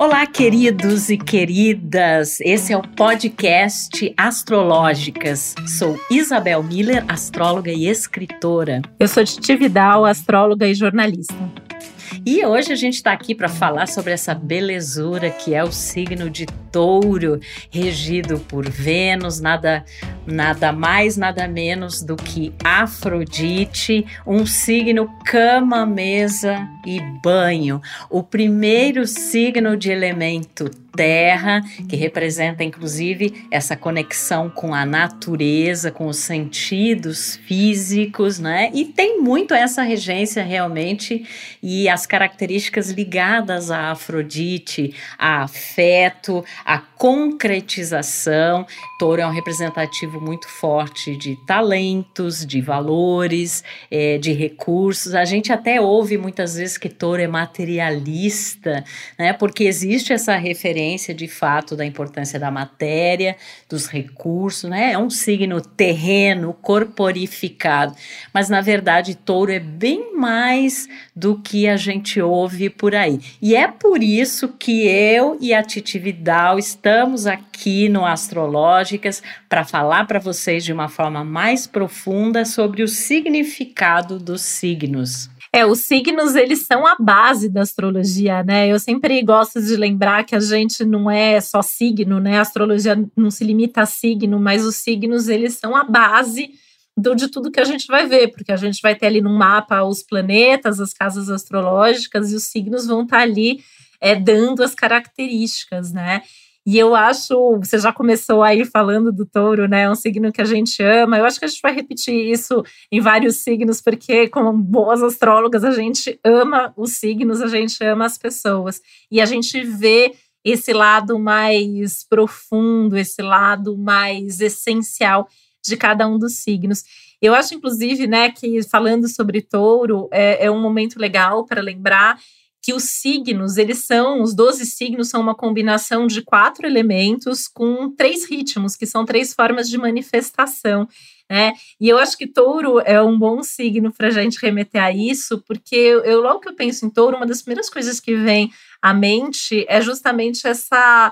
Olá, queridos e queridas. Esse é o podcast Astrológicas. Sou Isabel Miller, astróloga e escritora. Eu sou Titi Vidal, astróloga e jornalista. E hoje a gente está aqui para falar sobre essa belezura que é o signo de Touro, regido por Vênus, nada, nada mais, nada menos do que Afrodite, um signo cama, mesa e banho, o primeiro signo de elemento terra, que representa inclusive essa conexão com a natureza, com os sentidos físicos, né? E tem muito essa regência realmente e as características ligadas a Afrodite, a afeto, a concretização. Touro é um representativo muito forte de talentos, de valores, é, de recursos. A gente até ouve muitas vezes que Touro é materialista, né? Porque existe essa referência de fato da importância da matéria, dos recursos, né? É um signo terreno, corporificado, mas na verdade touro é bem mais do que a gente ouve por aí. E é por isso que eu e a Titi Vidal estamos aqui no Astrológicas para falar para vocês de uma forma mais profunda sobre o significado dos signos. É, os signos, eles são a base da astrologia, né? Eu sempre gosto de lembrar que a gente não é só signo, né? A astrologia não se limita a signo, mas os signos, eles são a base do, de tudo que a gente vai ver, porque a gente vai ter ali no mapa os planetas, as casas astrológicas, e os signos vão estar ali é, dando as características, né? E eu acho, você já começou aí falando do touro, né? É um signo que a gente ama. Eu acho que a gente vai repetir isso em vários signos, porque, como boas astrólogas, a gente ama os signos, a gente ama as pessoas. E a gente vê esse lado mais profundo, esse lado mais essencial de cada um dos signos. Eu acho, inclusive, né, que falando sobre touro, é, é um momento legal para lembrar que os signos, eles são, os 12 signos são uma combinação de quatro elementos com três ritmos, que são três formas de manifestação. Né? E eu acho que touro é um bom signo para a gente remeter a isso, porque eu, logo que eu penso em touro, uma das primeiras coisas que vem à mente é justamente essa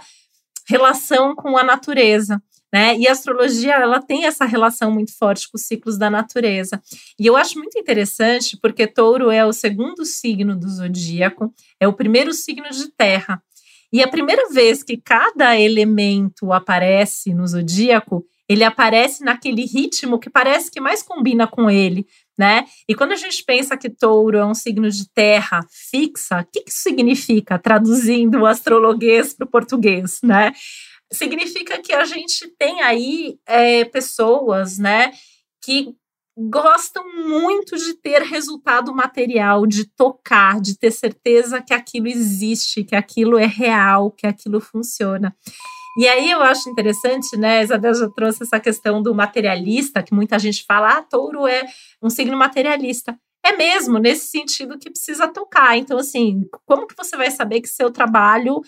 relação com a natureza. Né? E a astrologia ela tem essa relação muito forte com os ciclos da natureza. E eu acho muito interessante porque Touro é o segundo signo do zodíaco, é o primeiro signo de terra. E a primeira vez que cada elemento aparece no zodíaco, ele aparece naquele ritmo que parece que mais combina com ele, né? E quando a gente pensa que touro é um signo de terra fixa, o que, que isso significa, traduzindo o astrologuês para o português, né? Significa que a gente tem aí é, pessoas, né, que gostam muito de ter resultado material, de tocar, de ter certeza que aquilo existe, que aquilo é real, que aquilo funciona. E aí eu acho interessante, né? Isabel já trouxe essa questão do materialista, que muita gente fala, ah, touro é um signo materialista. É mesmo, nesse sentido que precisa tocar. Então, assim, como que você vai saber que seu trabalho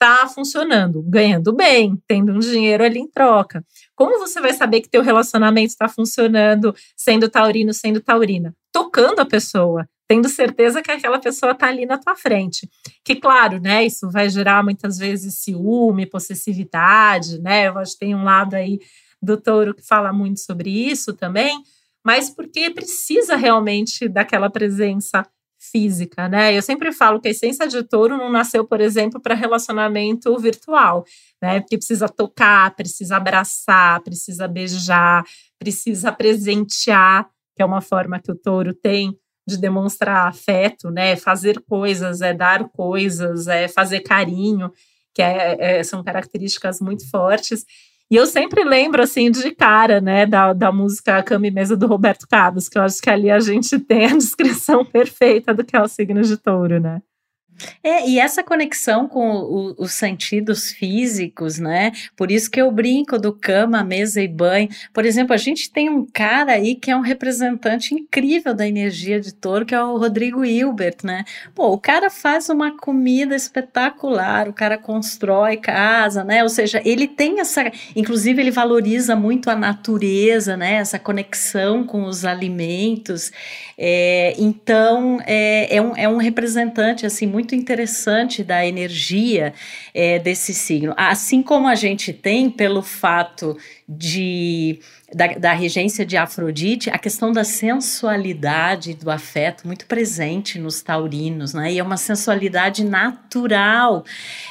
está funcionando, ganhando bem, tendo um dinheiro ali em troca. Como você vai saber que teu relacionamento está funcionando, sendo taurino, sendo taurina? Tocando a pessoa, tendo certeza que aquela pessoa está ali na tua frente. Que claro, né, isso vai gerar muitas vezes ciúme, possessividade, né? Eu acho que tem um lado aí do touro que fala muito sobre isso também, mas porque precisa realmente daquela presença física, né? Eu sempre falo que a essência de touro não nasceu, por exemplo, para relacionamento virtual, né? Porque precisa tocar, precisa abraçar, precisa beijar, precisa presentear, que é uma forma que o touro tem de demonstrar afeto, né? Fazer coisas, é dar coisas, é fazer carinho, que é, é, são características muito fortes. E eu sempre lembro, assim, de cara, né, da, da música Cama e Mesa do Roberto Carlos, que eu acho que ali a gente tem a descrição perfeita do que é o signo de touro, né? É, e essa conexão com o, os sentidos físicos, né? Por isso que eu brinco do cama, mesa e banho. Por exemplo, a gente tem um cara aí que é um representante incrível da energia de touro, que é o Rodrigo Hilbert, né? Pô, o cara faz uma comida espetacular, o cara constrói casa, né? Ou seja, ele tem essa. Inclusive, ele valoriza muito a natureza, né? Essa conexão com os alimentos. É, então, é, é, um, é um representante, assim, muito muito interessante da energia é, desse signo. Assim como a gente tem, pelo fato de da, da, regência de Afrodite, a questão da sensualidade do afeto muito presente nos taurinos, né? E é uma sensualidade natural.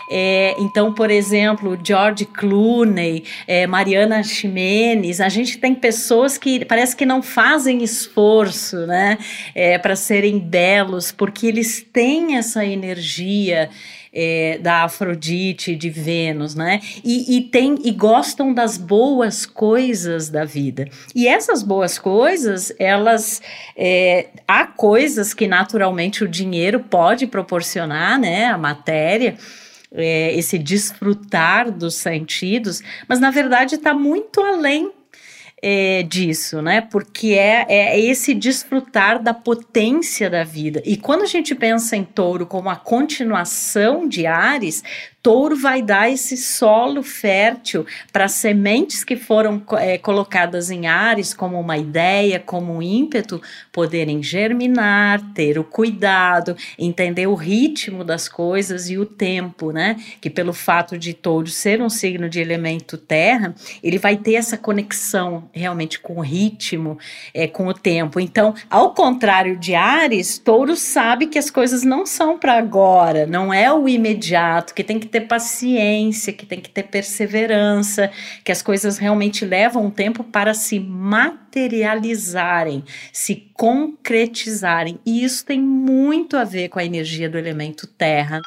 É, então, por exemplo, George Clooney, é, Mariana Ximenes, a gente tem pessoas que parece que não fazem esforço, né? É, para serem belos, porque eles têm essa energia é, da Afrodite, de Vênus, né? E, e, tem e gostam das boas coisas da vida. E essas boas coisas, elas é, há coisas que naturalmente o dinheiro pode proporcionar, né? A matéria. É, esse desfrutar dos sentidos, mas na verdade está muito além é, disso, né? Porque é, é esse desfrutar da potência da vida. E quando a gente pensa em touro como a continuação de Ares, touro vai dar esse solo fértil para sementes que foram é, colocadas em Ares como uma ideia, como um ímpeto, poderem germinar, ter o cuidado, entender o ritmo das coisas e o tempo, né? Que pelo fato de touro ser um signo de elemento terra, ele vai ter essa conexão realmente com o ritmo, é, com o tempo. Então, ao contrário de Ares, touro sabe que as coisas não são para agora, não é o imediato, que tem que ter paciência, que tem que ter perseverança, que as coisas realmente levam um tempo para se materializarem, se concretizarem. E isso tem muito a ver com a energia do elemento terra.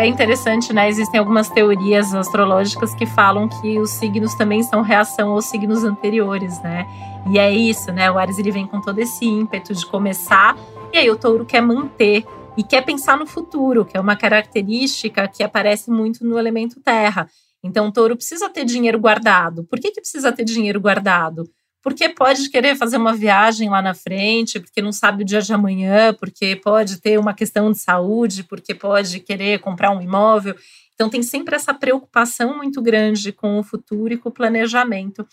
É interessante, né? Existem algumas teorias astrológicas que falam que os signos também são reação aos signos anteriores, né? E é isso, né? O Ares ele vem com todo esse ímpeto de começar, e aí o touro quer manter e quer pensar no futuro, que é uma característica que aparece muito no elemento terra. Então, o touro precisa ter dinheiro guardado. Por que, que precisa ter dinheiro guardado? Porque pode querer fazer uma viagem lá na frente, porque não sabe o dia de amanhã, porque pode ter uma questão de saúde, porque pode querer comprar um imóvel. Então, tem sempre essa preocupação muito grande com o futuro e com o planejamento.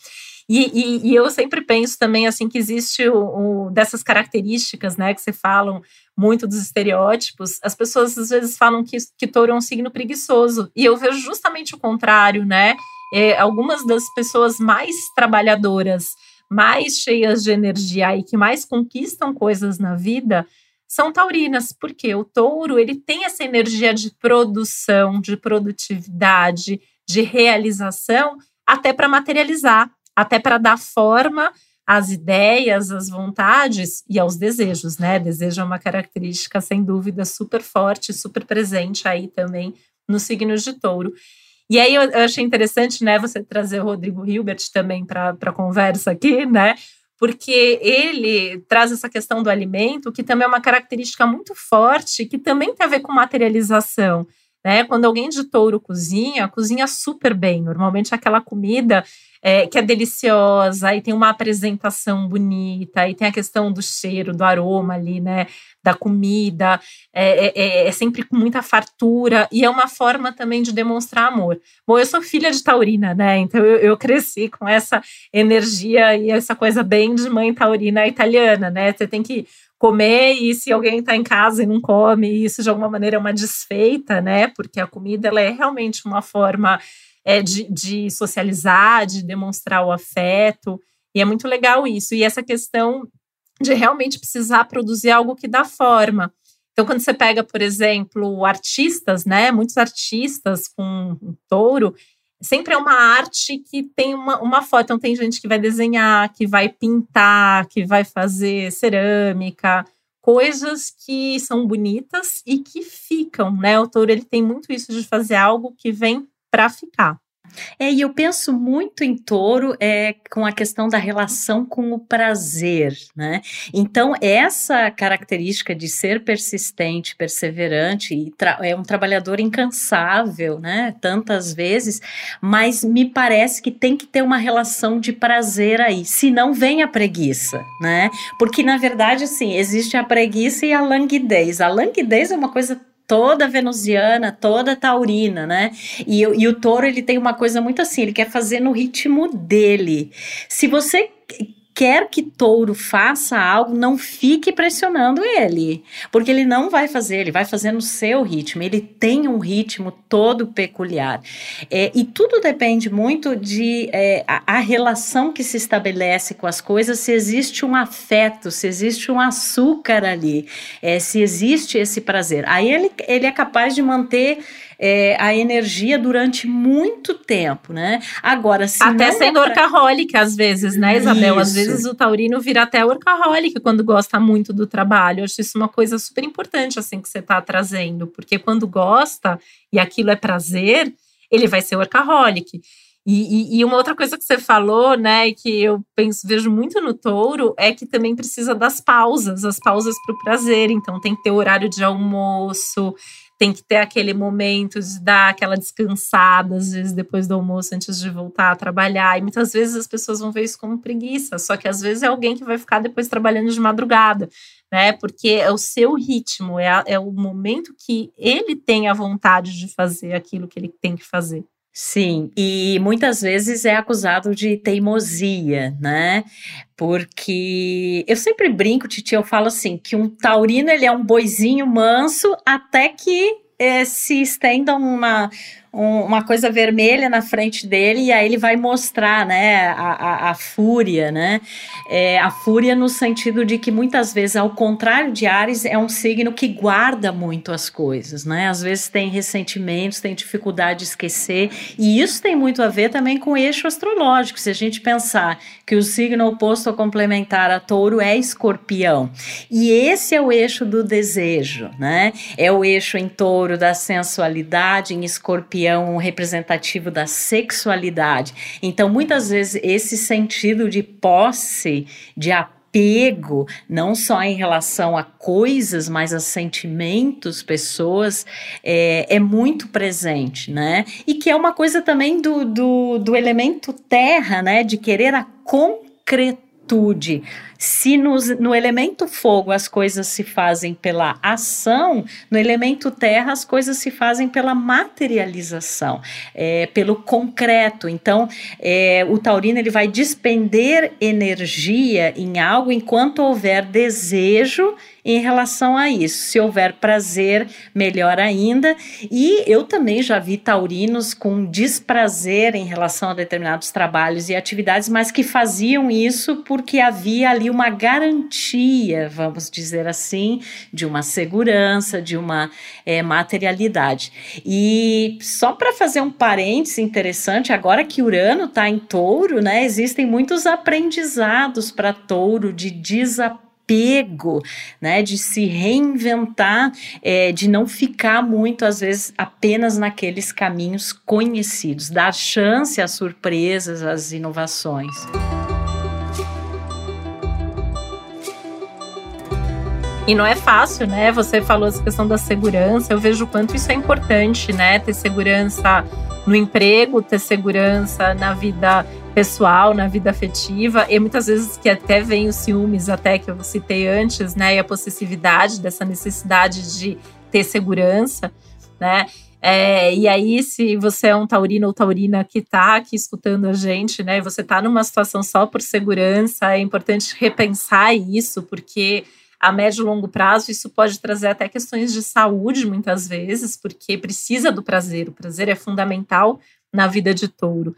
E, e, e eu sempre penso também assim que existe o, o, dessas características, né, que você falam muito dos estereótipos. As pessoas às vezes falam que, que touro é um signo preguiçoso. E eu vejo justamente o contrário, né? É, algumas das pessoas mais trabalhadoras, mais cheias de energia e que mais conquistam coisas na vida são taurinas, porque o touro ele tem essa energia de produção, de produtividade, de realização, até para materializar, até para dar forma às ideias, às vontades e aos desejos, né? Desejo é uma característica, sem dúvida, super forte, super presente aí também no signo de touro. E aí eu, achei interessante, né, você trazer o Rodrigo Hilbert também para a conversa aqui, né? porque ele traz essa questão do alimento, que também é uma característica muito forte, que também tem a ver com materialização. Né? Quando alguém de touro cozinha, cozinha super bem. Normalmente aquela comida é, que é deliciosa, e tem uma apresentação bonita, e tem a questão do cheiro, do aroma ali, né? Da comida, é, é, é, é, sempre com muita fartura, e é uma forma também de demonstrar amor. Bom, eu sou filha de taurina, né? Então eu, eu cresci com essa energia e essa coisa bem de mãe taurina italiana, né? Você tem que comer e se alguém está em casa e não come, isso de alguma maneira é uma desfeita, né? Porque a comida ela é realmente uma forma é, de, de socializar, de demonstrar o afeto. E é muito legal isso. E essa questão de realmente precisar produzir algo que dá forma. Então, quando você pega, por exemplo, artistas, né? Muitos artistas com um touro, sempre é uma arte que tem uma, uma foto. Então, tem gente que vai desenhar, que vai pintar, que vai fazer cerâmica, coisas que são bonitas e que ficam, né? O touro ele tem muito isso de fazer algo que vem para ficar. É, e eu penso muito em touro é, com a questão da relação com o prazer, né? Então, essa característica de ser persistente, perseverante, e é um trabalhador incansável, né? Tantas vezes, mas me parece que tem que ter uma relação de prazer aí, senão vem a preguiça, né? Porque, na verdade, assim, existe a preguiça e a languidez. A languidez é uma coisa toda venusiana, toda taurina, né? E, e o touro, ele tem uma coisa muito assim, ele quer fazer no ritmo dele. Se você quer que touro faça algo, não fique pressionando ele, porque ele não vai fazer, ele vai fazer no seu ritmo, ele tem um ritmo todo peculiar. É, e tudo depende muito de é, a, a, relação que se estabelece com as coisas, se existe um afeto, se existe um açúcar ali, é, se existe esse prazer. Aí ele, ele é capaz de manter é, a energia durante muito tempo, né? Agora, se até sendo é pra... workaholic às vezes, né, Isabel? Isso. Às vezes o taurino vira até workaholic quando gosta muito do trabalho. Eu acho isso uma coisa super importante assim que você está trazendo, porque quando gosta e aquilo é prazer, ele vai ser workaholic. E, e, e, uma outra coisa que você falou, né, e que eu penso, vejo muito no touro, é que também precisa das pausas, as pausas para o prazer. Então tem que ter horário de almoço, tem que ter aquele momento de dar aquela descansada, às vezes depois do almoço, antes de voltar a trabalhar. E muitas vezes as pessoas vão ver isso como preguiça, só que às vezes é alguém que vai ficar depois trabalhando de madrugada, né? Porque é o seu ritmo, é, a, é o momento que ele tem a vontade de fazer aquilo que ele tem que fazer. Sim, e muitas vezes é acusado de teimosia, né? Porque eu sempre brinco, Titi, eu falo assim, que um taurino ele é um boizinho manso até que é, se estenda uma, um, uma coisa vermelha na frente dele e aí ele vai mostrar, né, a, a, a fúria, né, é, a fúria no sentido de que muitas vezes, ao contrário de Ares, é um signo que guarda muito as coisas, né, às vezes tem ressentimentos, tem dificuldade de esquecer e isso tem muito a ver também com o eixo astrológico, se a gente pensar que o signo oposto a complementar a touro é escorpião e esse é o eixo do desejo, né, é o eixo em touro da sensualidade, em escorpião um representativo da sexualidade. Então, muitas vezes, esse sentido de posse, de apego, não só em relação a coisas, mas a sentimentos, pessoas, é, é muito presente, né? E que é uma coisa também do, do, do elemento terra, né? De querer a concretude se nos, no elemento fogo as coisas se fazem pela ação, no elemento terra as coisas se fazem pela materialização, é, pelo concreto. Então, é, o taurino ele vai despender energia em algo enquanto houver desejo em relação a isso. Se houver prazer, melhor ainda. E eu também já vi taurinos com desprazer em relação a determinados trabalhos e atividades, mas que faziam isso porque havia ali uma garantia, vamos dizer assim, de uma segurança, de uma é, materialidade. E só para fazer um parêntese interessante, agora que Urano está em touro, né, existem muitos aprendizados para touro de desapego apego, né, de se reinventar, é, de não ficar muito, às vezes, apenas naqueles caminhos conhecidos, dar chance às surpresas, às inovações. E não é fácil, né? Você falou essa questão da segurança. Eu vejo o quanto isso é importante, né? Ter segurança no emprego, ter segurança na vida pessoal, na vida afetiva, e muitas vezes que até vem os ciúmes, até que eu citei antes, né, e a possessividade dessa necessidade de ter segurança, né? É, e aí, se você é um taurino ou taurina que está aqui escutando a gente, né, você está numa situação só por segurança, é importante repensar isso, porque a médio e longo prazo isso pode trazer até questões de saúde, muitas vezes, porque precisa do prazer. O prazer é fundamental na vida de touro.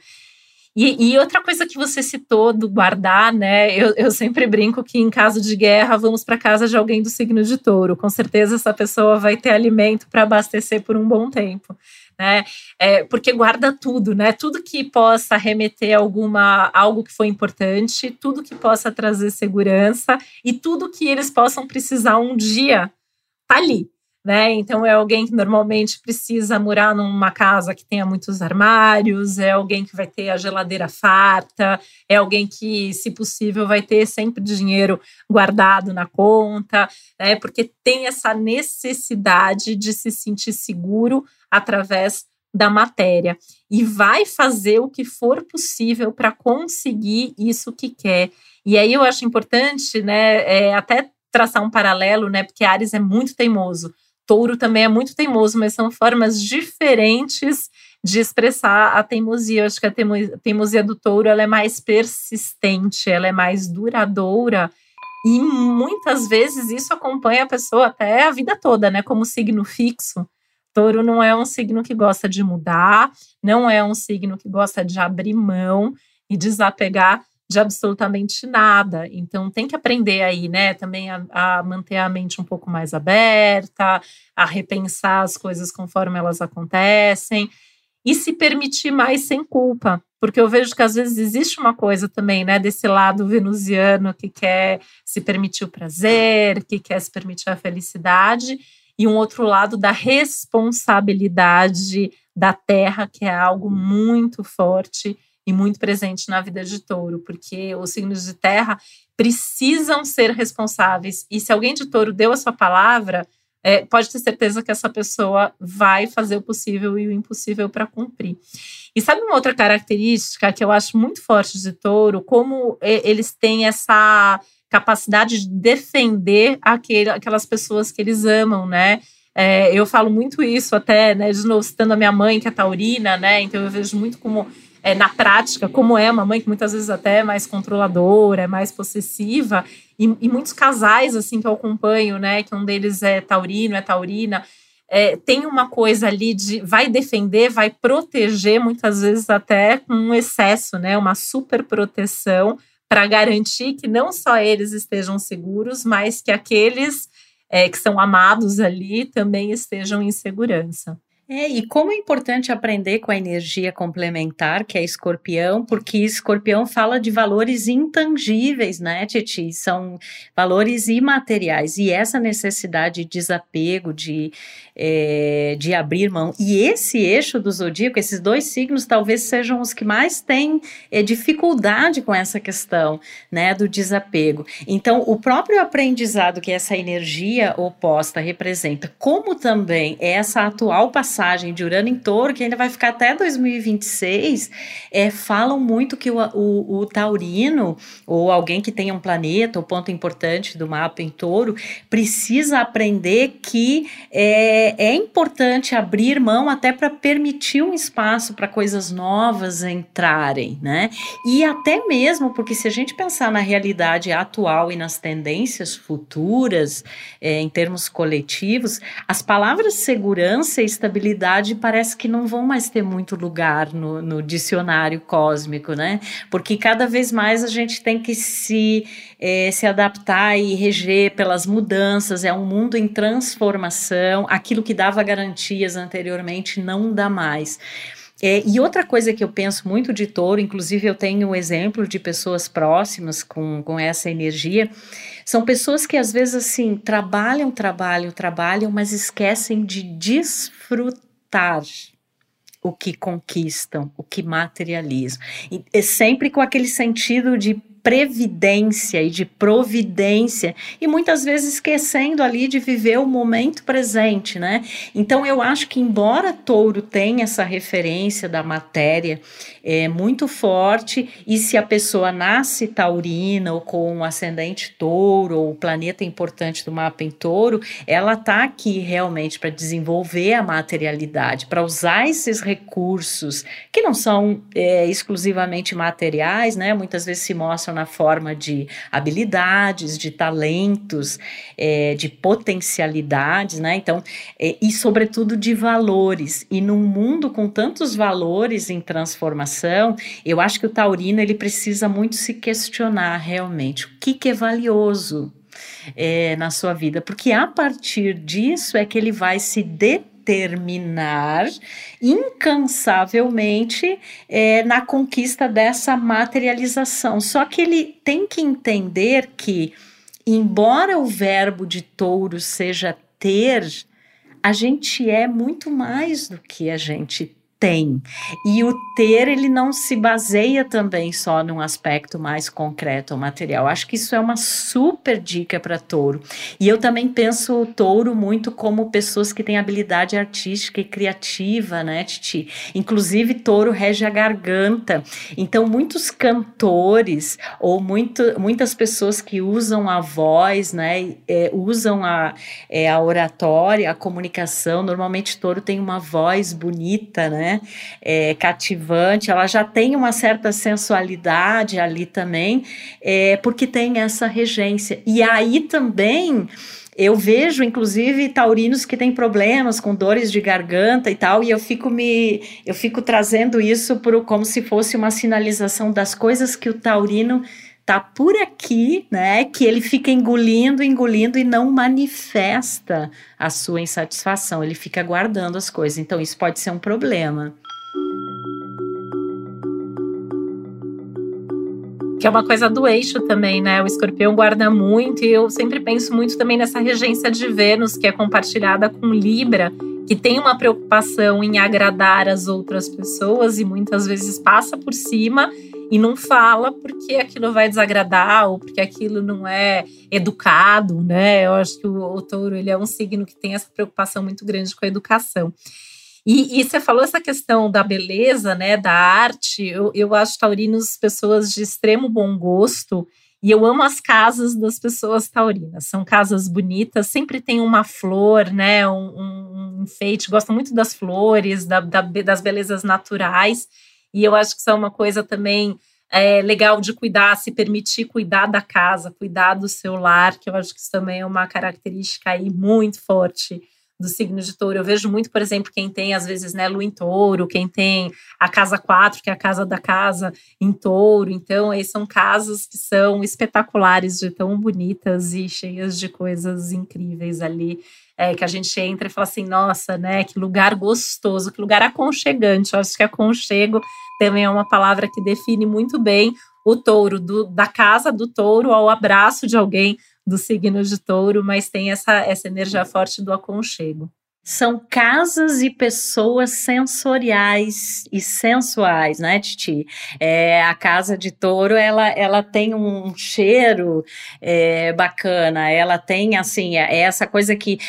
E, e, outra coisa que você citou do guardar, né? Eu, eu sempre brinco que em caso de guerra vamos para casa de alguém do signo de touro. Com certeza essa pessoa vai ter alimento para abastecer por um bom tempo, né? É, porque guarda tudo, né? Tudo que possa remeter alguma algo que foi importante, tudo que possa trazer segurança e tudo que eles possam precisar um dia tá ali né? Então é alguém que normalmente precisa morar numa casa que tenha muitos armários, é alguém que vai ter a geladeira farta, é alguém que, se possível, vai ter sempre dinheiro guardado na conta, né? Porque tem essa necessidade de se sentir seguro através da matéria e vai fazer o que for possível para conseguir isso que quer. E aí eu acho importante, né, é, até traçar um paralelo, né, porque Ares é muito teimoso touro também é muito teimoso, mas são formas diferentes de expressar a teimosia. Eu acho que a teimosia do touro ela é mais persistente, ela é mais duradoura. E muitas vezes isso acompanha a pessoa até a vida toda, né? Como signo fixo. Touro não é um signo que gosta de mudar, não é um signo que gosta de abrir mão e desapegar de absolutamente nada. Então tem que aprender aí, né? Também a, a, manter a mente um pouco mais aberta, a repensar as coisas conforme elas acontecem e se permitir mais sem culpa. Porque eu vejo que às vezes existe uma coisa também, né, desse lado venusiano que quer se permitir o prazer, que quer se permitir a felicidade, e um outro lado da responsabilidade da terra, que é algo muito forte e muito presente na vida de touro, porque os signos de terra precisam ser responsáveis. E se alguém de touro deu a sua palavra, é, pode ter certeza que essa pessoa vai fazer o possível e o impossível para cumprir. E sabe uma outra característica que eu acho muito forte de touro? Como eles têm essa capacidade de defender aquele, aquelas pessoas que eles amam, né? É, eu falo muito isso até, né? De novo, citando a minha mãe, que é taurina, né? Então eu vejo muito como é, na prática, como é uma mãe que muitas vezes até é mais controladora, é mais possessiva, e, e, muitos casais assim que eu acompanho, né, que um deles é taurino, é taurina, é, tem uma coisa ali de vai defender, vai proteger, muitas vezes até com um excesso, né, uma super proteção para garantir que não só eles estejam seguros, mas que aqueles é, que são amados ali também estejam em segurança. É, e como é importante aprender com a energia complementar, que é escorpião, porque escorpião fala de valores intangíveis, né, Titi? São valores imateriais. E essa necessidade de desapego, de, é, de abrir mão. E esse eixo do zodíaco, esses dois signos, talvez sejam os que mais têm é, dificuldade com essa questão, né, do desapego. Então, o próprio aprendizado que essa energia oposta representa, como também essa atual passagem passagem de Urano em Touro, que ainda vai ficar até 2026, é, falam muito que o, o, o taurino, ou alguém que tenha um planeta, o ponto importante do mapa em Touro, precisa aprender que é, é importante abrir mão até para permitir um espaço para coisas novas entrarem, né? E até mesmo porque se a gente pensar na realidade atual e nas tendências futuras, é, em termos coletivos, as palavras segurança e estabilidade parece que não vão mais ter muito lugar no, no dicionário cósmico, né? Porque cada vez mais a gente tem que se, é, se adaptar e reger pelas mudanças, é um mundo em transformação, aquilo que dava garantias anteriormente não dá mais. É, e outra coisa que eu penso muito de touro, inclusive eu tenho um exemplo de pessoas próximas com, com essa energia, são pessoas que às vezes assim trabalham, trabalham, trabalham, mas esquecem de desfrutar o que conquistam, o que materializam. E é sempre com aquele sentido de previdência e de providência e muitas vezes esquecendo ali de viver o momento presente, né? Então eu acho que embora Touro tenha essa referência da matéria é muito forte e se a pessoa nasce taurina ou com um ascendente touro ou o planeta importante do mapa em touro, ela tá aqui realmente para desenvolver a materialidade, para usar esses recursos que não são é, exclusivamente materiais, né? Muitas vezes se mostram na forma de habilidades, de talentos, é, de potencialidades, né? Então, é, e sobretudo de valores. E num mundo com tantos valores em transformação, eu acho que o taurino ele precisa muito se questionar realmente o que, que é valioso é, na sua vida, porque a partir disso é que ele vai se determinar terminar incansavelmente é, na conquista dessa materialização. Só que ele tem que entender que, embora o verbo de touro seja ter, a gente é muito mais do que a gente tem. E o ter, ele não se baseia também só num aspecto mais concreto ou material. Acho que isso é uma super dica para touro. E eu também penso o touro muito como pessoas que têm habilidade artística e criativa, né, Titi? Inclusive, touro rege a garganta. Então, muitos cantores ou muito, muitas pessoas que usam a voz, né, é, usam a, é, a oratória, a comunicação. Normalmente, touro tem uma voz bonita, né? Né? É, cativante, ela já tem uma certa sensualidade ali também, é, porque tem essa regência. E aí também eu vejo, inclusive, taurinos que têm problemas com dores de garganta e tal, e eu fico me, eu fico trazendo isso pro, como se fosse uma sinalização das coisas que o taurino tá por aqui, né? Que ele fica engolindo, engolindo e não manifesta a sua insatisfação. Ele fica guardando as coisas. Então isso pode ser um problema. que é uma coisa do eixo também, né? O escorpião guarda muito e eu sempre penso muito também nessa regência de Vênus que é compartilhada com Libra, que tem uma preocupação em agradar as outras pessoas e muitas vezes passa por cima e não fala porque aquilo vai desagradar ou porque aquilo não é educado, né? Eu acho que o, o touro ele é um signo que tem essa preocupação muito grande com a educação. E, e, você falou essa questão da beleza, né, da arte. Eu, eu acho taurinos pessoas de extremo bom gosto e eu amo as casas das pessoas taurinas. São casas bonitas, sempre tem uma flor, né, um, um enfeite. Gosto muito das flores, da, da, das belezas naturais. E eu acho que isso é uma coisa também é, legal de cuidar, se permitir cuidar da casa, cuidar do seu lar, que eu acho que isso também é uma característica aí muito forte do signo de touro. Eu vejo muito, por exemplo, quem tem, às vezes, né, lua em touro, quem tem a casa 4, que é a casa da casa em touro. Então, aí são casas que são espetaculares, de tão bonitas e cheias de coisas incríveis ali. É, que a gente entra e fala assim, nossa, né, que lugar gostoso, que lugar aconchegante. Eu acho que aconchego também é uma palavra que define muito bem o touro, do, da casa do touro ao abraço de alguém do signo de touro, mas tem essa, essa energia forte do aconchego. São casas e pessoas sensoriais e sensuais, né, Titi? É, a casa de touro, ela, ela tem um cheiro é, bacana, ela tem, assim, é essa coisa que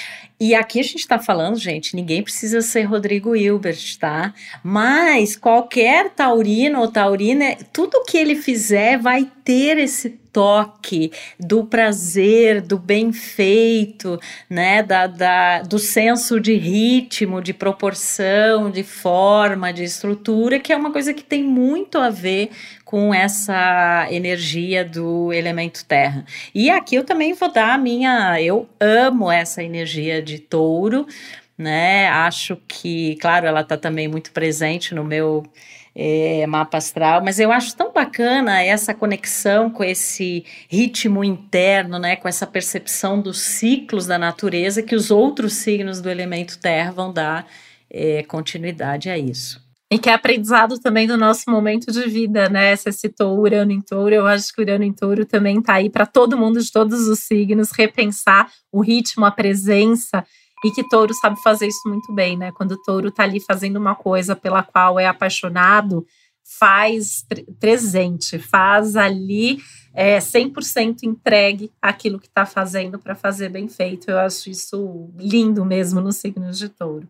e aqui a gente está falando, gente, ninguém precisa ser Rodrigo Hilbert, tá? Mas qualquer taurino ou taurina, tudo que ele fizer vai ter esse toque do prazer, do bem feito, né? Da, da, do senso de ritmo, de proporção, de forma, de estrutura, que é uma coisa que tem muito a ver com essa energia do elemento terra. E aqui eu também vou dar a minha. Eu amo essa energia de touro, né? Acho que, claro, ela está também muito presente no meu. É, mapa astral, mas eu acho tão bacana essa conexão com esse ritmo interno, né, com essa percepção dos ciclos da natureza que os outros signos do elemento terra vão dar é, continuidade a isso. E que é aprendizado também do nosso momento de vida, né? Você citou Urano em Touro, eu acho que Urano em Touro também está aí para todo mundo de todos os signos repensar o ritmo, a presença, e que Touro sabe fazer isso muito bem, né? Quando o Touro está ali fazendo uma coisa pela qual é apaixonado, faz presente, faz ali é, 100% entregue aquilo que está fazendo para fazer bem feito. Eu acho isso lindo mesmo no signo de Touro.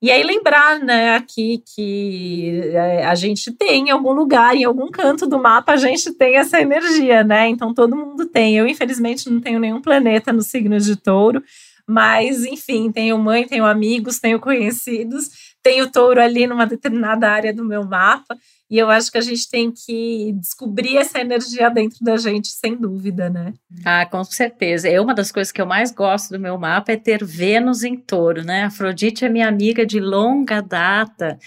E aí lembrar, né, aqui que é, a gente tem em algum lugar, em algum canto do mapa, a gente tem essa energia, né? Então todo mundo tem. Eu, infelizmente, não tenho nenhum planeta no signo de touro, mas, enfim, tenho mãe, tenho amigos, tenho conhecidos, tenho touro ali numa determinada área do meu mapa. E eu acho que a gente tem que descobrir essa energia dentro da gente, sem dúvida, né? Ah, com certeza. É uma das coisas que eu mais gosto do meu mapa é ter Vênus em touro, né? Afrodite é minha amiga de longa data.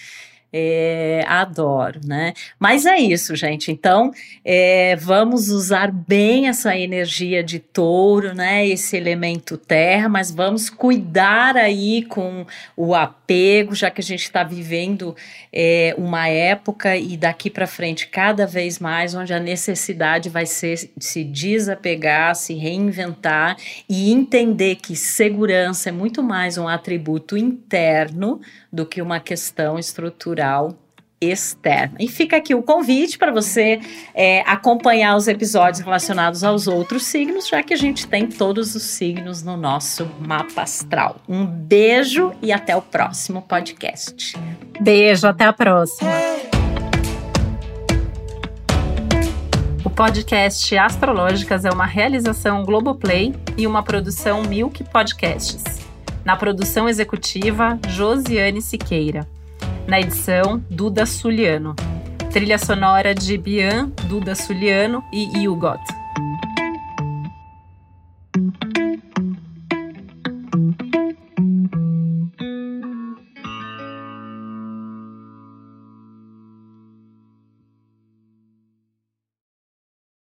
É, adoro, né? Mas é isso, gente. Então, é, vamos usar bem essa energia de touro, né? Esse elemento terra, mas vamos cuidar aí com o apego, já que a gente está vivendo é, uma época e daqui para frente cada vez mais, onde a necessidade vai ser se desapegar, se reinventar e entender que segurança é muito mais um atributo interno do que uma questão estrutural externa. E fica aqui o convite para você é, acompanhar os episódios relacionados aos outros signos, já que a gente tem todos os signos no nosso mapa astral. Um beijo e até o próximo podcast. Beijo, até a próxima. O podcast Astrológicas é uma realização Globoplay e uma produção Milk Podcasts. Na produção executiva, Josiane Siqueira. Na edição, Duda Suliano. Trilha sonora de Bian, Duda Suliano e Hugot.